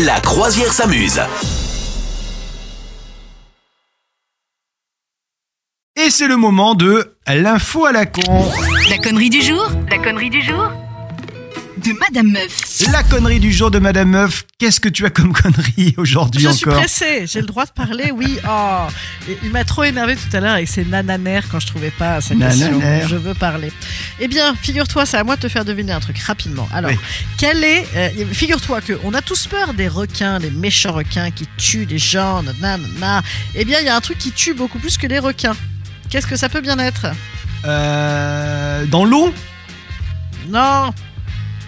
La croisière s'amuse. Et c'est le moment de l'info à la con. La connerie du jour? La connerie du jour? De Madame Meuf. La connerie du jour de Madame Meuf. Qu'est-ce que tu as comme connerie aujourd'hui Je encore suis pressée, j'ai le droit de parler, oui. Oh, il m'a trop énervé tout à l'heure avec ses nananaires quand je trouvais pas sa question. Je veux parler. Eh bien, figure-toi, c'est à moi de te faire deviner un truc rapidement. Alors, Oui. quel est. euh, figure-toi que on a tous peur des requins, des méchants requins qui tuent des gens, nanana. Eh bien, il y a un truc qui tue beaucoup plus que les requins. Qu'est-ce que ça peut bien être? Euh, Dans l'eau? Non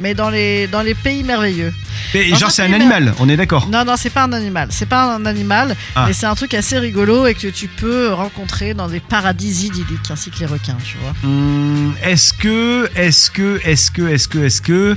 mais dans les, dans les pays merveilleux. Mais Dans Genre c'est un animal, on est d'accord. Non, non, c'est pas un animal. C'est pas un animal, Ah. mais c'est un truc assez rigolo et que tu peux rencontrer dans des paradis idylliques, ainsi que les requins, tu vois. Hum, est-ce que, est-ce que, est-ce que, est-ce que, est-ce que...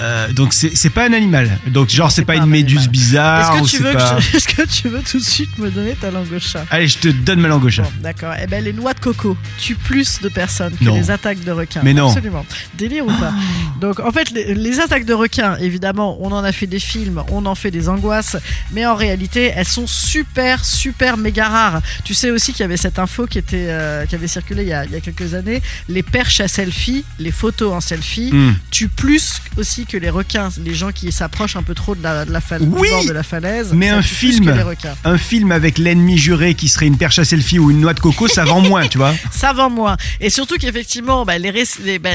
Euh, donc c'est pas un animal. Donc genre c'est pas, pas une un méduse bizarre Est-ce que, tu c'est veux pas... je- est-ce que tu veux tout de suite me donner ta langue au chat Allez, je te donne ma langue au chat. Bon, d'accord. Eh ben, les noix de coco tuent plus de personnes que Non. les attaques de requins. Mais non. Absolument. Délire ou pas Donc, en fait, les, les attaques de requins, évidemment, on en a fait des films, on en fait des angoisses, mais en réalité, elles sont super, super méga rares. Tu sais aussi qu'il y avait cette info qui était, euh, qui avait circulé il y, a, il y a quelques années. Les perches à selfie, les photos en selfie, Hum. tuent plus aussi que les requins. Les gens qui s'approchent un peu trop de la, de la falaise, Oui, du bord de la falaise. mais un film. Un film avec l'ennemi juré qui serait une perche à selfie ou une noix de coco, ça vend moins, tu vois. ça vend moins. Et surtout qu'effectivement, bah, les res- les- bah,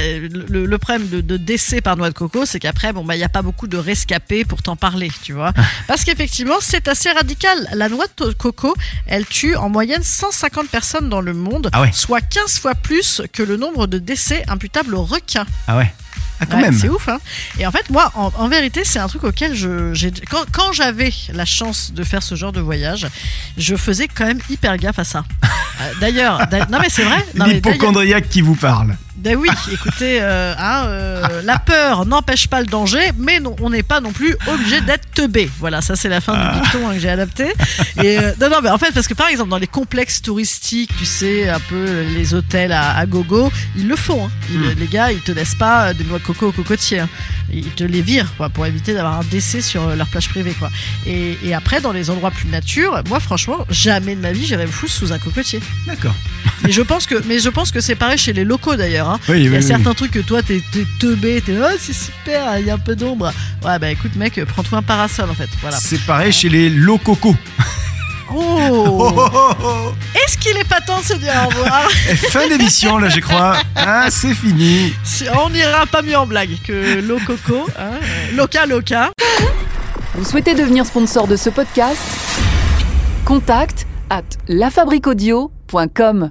le, le problème de, de décès par noix de coco, c'est qu'après, bon, bah, il n'y a pas beaucoup de rescapés pour t'en parler, tu vois. Parce qu'effectivement, c'est assez radical. La noix de coco, elle tue en moyenne 150 personnes dans le monde, Ah ouais. soit 15 fois plus que le nombre de décès imputables aux requins. Ah ouais. Ah quand Ouais, même. C'est ouf, hein. Et en fait, moi, en, en vérité, c'est un truc auquel je, quand, quand j'avais la chance de faire ce genre de voyage, je faisais quand même hyper gaffe à ça. Euh, d'ailleurs, d'a- non mais c'est vrai. L'hypochondriaque qui vous parle. Ben oui, écoutez, euh, hein, euh, la peur n'empêche pas le danger, mais non, on n'est pas non plus obligé d'être teubé. Voilà, ça c'est la fin Ah. du dicton hein, que j'ai adapté. Et euh, non, non, mais en fait, parce que par exemple dans les complexes touristiques, tu sais, un peu les hôtels à, à gogo, ils le font. hein. Ils- Hmm. Les gars, ils te laissent pas des noix de coco au cocotier. hein. Ils te les virent quoi, pour éviter d'avoir un décès sur leur plage privée. Quoi. Et, et après, dans les endroits plus nature, moi franchement, jamais de ma vie j'irais me foutre sous un cocotier. D'accord. Mais je pense que, mais je pense que c'est pareil chez les locaux d'ailleurs. hein. Oui, Il y a oui. certains trucs que toi t'es t'es teubé, t'es oh c'est super, il y a un peu d'ombre. Ouais bah écoute mec, prends-toi un parasol en fait. Voilà. C'est pareil chez les lococos. Oh Est-ce qu'il est pas temps de se dire au revoir Et fin d'émission là, je crois. Ah, c'est fini. Si- On n'ira pas mieux en blague que Lococo, hein, Loca Loca. Vous souhaitez devenir sponsor de ce podcast? Contact à lafabriquaudio.com.